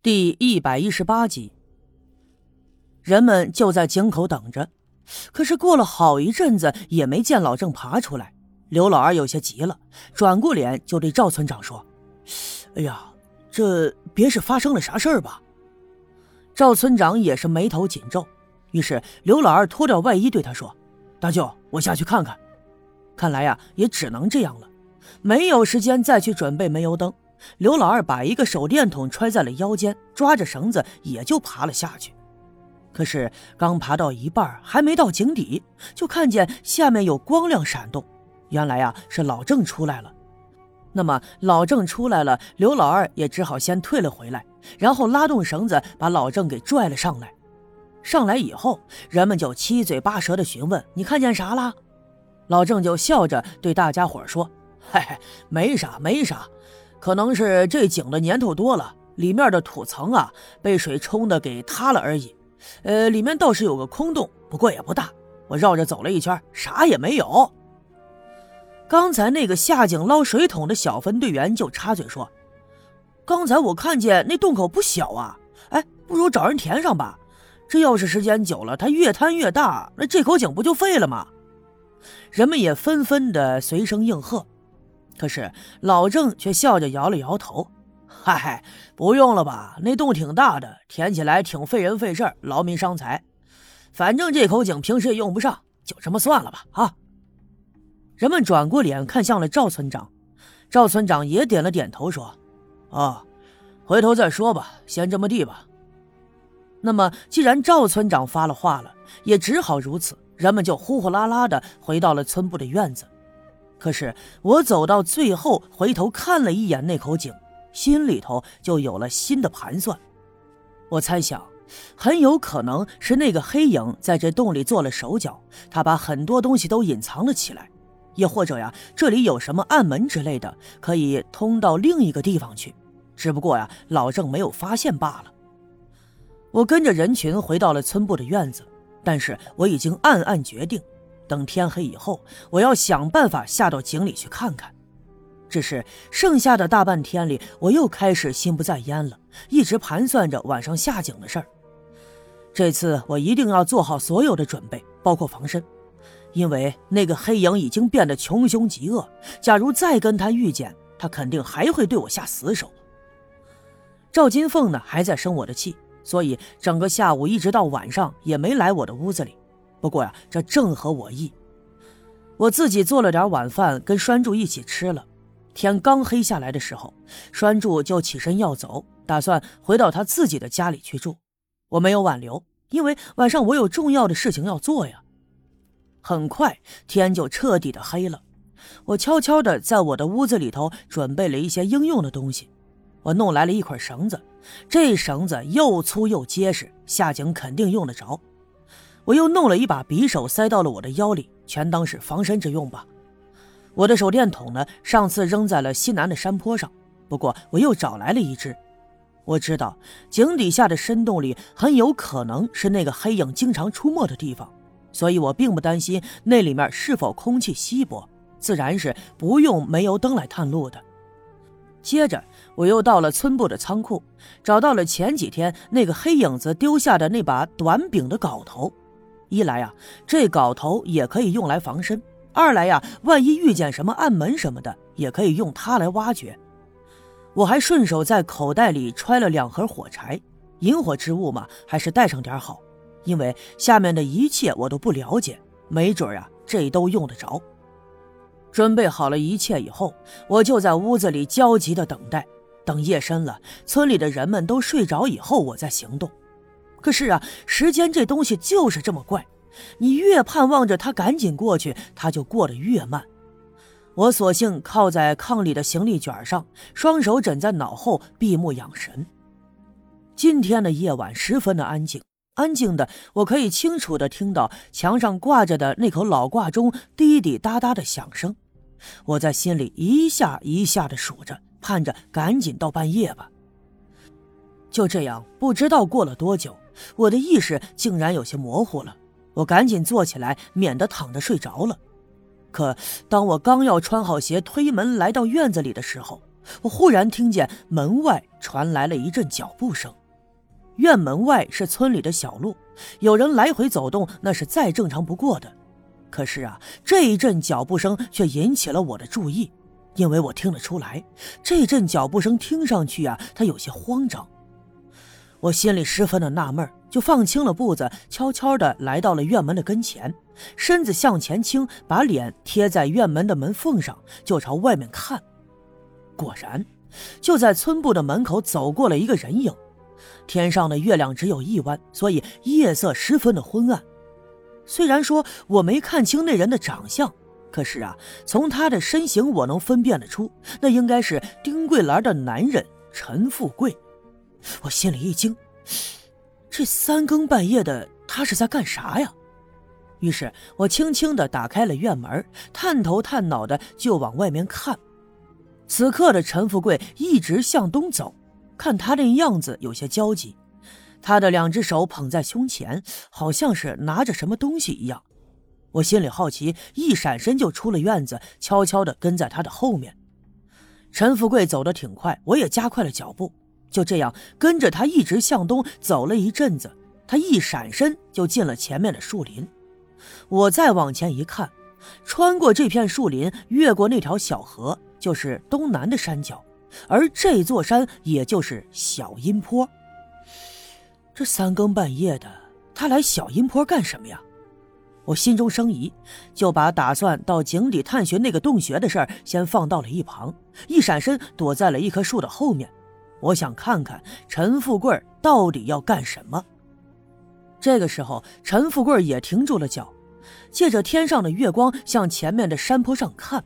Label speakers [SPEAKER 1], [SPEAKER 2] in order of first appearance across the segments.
[SPEAKER 1] 第一百一十八集，人们就在井口等着，可是过了好一阵子也没见老郑爬出来。刘老二有些急了，转过脸就对赵村长说：“哎呀，这别是发生了啥事儿吧？”赵村长也是眉头紧皱。于是刘老二脱掉外衣对他说：“大舅，我下去看看。”看来呀，也只能这样了，没有时间再去准备煤油灯。刘老二把一个手电筒揣在了腰间，抓着绳子也就爬了下去。可是刚爬到一半，还没到井底，就看见下面有光亮闪动。原来呀，是老郑出来了。那么老郑出来了，刘老二也只好先退了回来，然后拉动绳子把老郑给拽了上来。上来以后，人们就七嘴八舌的询问：“你看见啥了？”老郑就笑着对大家伙说：“嘿嘿，没啥，没啥。”可能是这井的年头多了，里面的土层啊被水冲的给塌了而已。呃，里面倒是有个空洞，不过也不大。我绕着走了一圈，啥也没有。刚才那个下井捞水桶的小分队员就插嘴说：“刚才我看见那洞口不小啊，哎，不如找人填上吧。这要是时间久了，它越摊越大，那这口井不就废了吗？”人们也纷纷的随声应和。可是老郑却笑着摇了摇头：“嗨，不用了吧？那洞挺大的，填起来挺费人费事劳民伤财。反正这口井平时也用不上，就这么算了吧。”啊！人们转过脸看向了赵村长，赵村长也点了点头说：“啊，回头再说吧，先这么地吧。”那么，既然赵村长发了话了，也只好如此。人们就呼呼啦啦的回到了村部的院子。可是我走到最后，回头看了一眼那口井，心里头就有了新的盘算。我猜想，很有可能是那个黑影在这洞里做了手脚，他把很多东西都隐藏了起来。也或者呀，这里有什么暗门之类的，可以通到另一个地方去，只不过呀，老郑没有发现罢了。我跟着人群回到了村部的院子，但是我已经暗暗决定。等天黑以后，我要想办法下到井里去看看。只是剩下的大半天里，我又开始心不在焉了，一直盘算着晚上下井的事儿。这次我一定要做好所有的准备，包括防身，因为那个黑影已经变得穷凶极恶。假如再跟他遇见，他肯定还会对我下死手。赵金凤呢，还在生我的气，所以整个下午一直到晚上也没来我的屋子里。不过呀，这正合我意。我自己做了点晚饭，跟栓柱一起吃了。天刚黑下来的时候，栓柱就起身要走，打算回到他自己的家里去住。我没有挽留，因为晚上我有重要的事情要做呀。很快天就彻底的黑了。我悄悄的在我的屋子里头准备了一些应用的东西。我弄来了一捆绳子，这绳子又粗又结实，下井肯定用得着。我又弄了一把匕首，塞到了我的腰里，全当是防身之用吧。我的手电筒呢，上次扔在了西南的山坡上，不过我又找来了一只。我知道井底下的深洞里很有可能是那个黑影经常出没的地方，所以我并不担心那里面是否空气稀薄，自然是不用煤油灯来探路的。接着，我又到了村部的仓库，找到了前几天那个黑影子丢下的那把短柄的镐头。一来呀，这镐头也可以用来防身；二来呀，万一遇见什么暗门什么的，也可以用它来挖掘。我还顺手在口袋里揣了两盒火柴，引火之物嘛，还是带上点好。因为下面的一切我都不了解，没准啊，这都用得着。准备好了一切以后，我就在屋子里焦急地等待，等夜深了，村里的人们都睡着以后，我再行动。可是啊，时间这东西就是这么怪，你越盼望着它赶紧过去，它就过得越慢。我索性靠在炕里的行李卷上，双手枕在脑后，闭目养神。今天的夜晚十分的安静，安静的我可以清楚的听到墙上挂着的那口老挂钟滴滴答答的响声。我在心里一下一下的数着，盼着赶紧到半夜吧。就这样，不知道过了多久。我的意识竟然有些模糊了，我赶紧坐起来，免得躺着睡着了。可当我刚要穿好鞋推门来到院子里的时候，我忽然听见门外传来了一阵脚步声。院门外是村里的小路，有人来回走动，那是再正常不过的。可是啊，这一阵脚步声却引起了我的注意，因为我听得出来，这阵脚步声听上去啊，他有些慌张。我心里十分的纳闷，就放轻了步子，悄悄地来到了院门的跟前，身子向前倾，把脸贴在院门的门缝上，就朝外面看。果然，就在村部的门口走过了一个人影。天上的月亮只有一弯，所以夜色十分的昏暗。虽然说我没看清那人的长相，可是啊，从他的身形我能分辨得出，那应该是丁桂兰的男人陈富贵。我心里一惊，这三更半夜的他是在干啥呀？于是我轻轻地打开了院门，探头探脑的就往外面看。此刻的陈富贵一直向东走。看他那样子有些焦急，他的两只手捧在胸前，好像是拿着什么东西一样。我心里好奇，一闪身就出了院子，悄悄地跟在他的后面。陈富贵走得挺快，我也加快了脚步，就这样跟着他一直向东走了一阵子。他一闪身就进了前面的树林。我再往前一看，穿过这片树林，越过那条小河，就是东南的山脚。而这座山也就是小阴坡。这三更半夜的，他来小阴坡干什么呀？我心中生疑，就把打算到井底探寻那个洞穴的事儿先放到了一旁，一闪身躲在了一棵树的后面。我想看看陈富贵到底要干什么。这个时候，陈富贵也停住了脚，借着天上的月光向前面的山坡上看。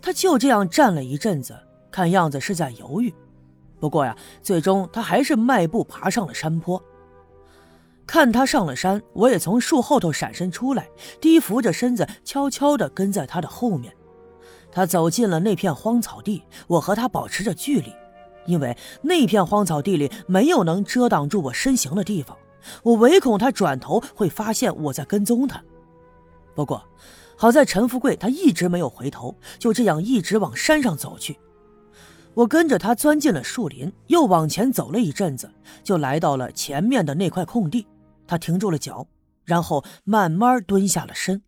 [SPEAKER 1] 他就这样站了一阵子。看样子是在犹豫，不过呀，最终他还是迈步爬上了山坡。看他上了山，我也从树后头闪身出来，低伏着身子，悄悄地跟在他的后面。他走进了那片荒草地，我和他保持着距离，因为那片荒草地里没有能遮挡住我身形的地方，我唯恐他转头会发现我在跟踪他。不过，好在陈富贵他一直没有回头，就这样一直往山上走去。我跟着他钻进了树林，又往前走了一阵子，就来到了前面的那块空地。他停住了脚，然后慢慢蹲下了身。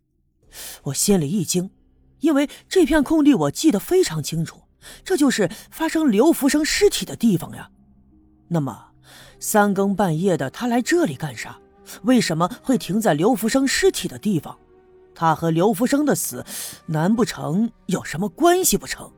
[SPEAKER 1] 我心里一惊，因为这片空地我记得非常清楚，这就是发生刘福生尸体的地方呀。那么，三更半夜的他来这里干啥？为什么会停在刘福生尸体的地方？他和刘福生的死，难不成有什么关系不成？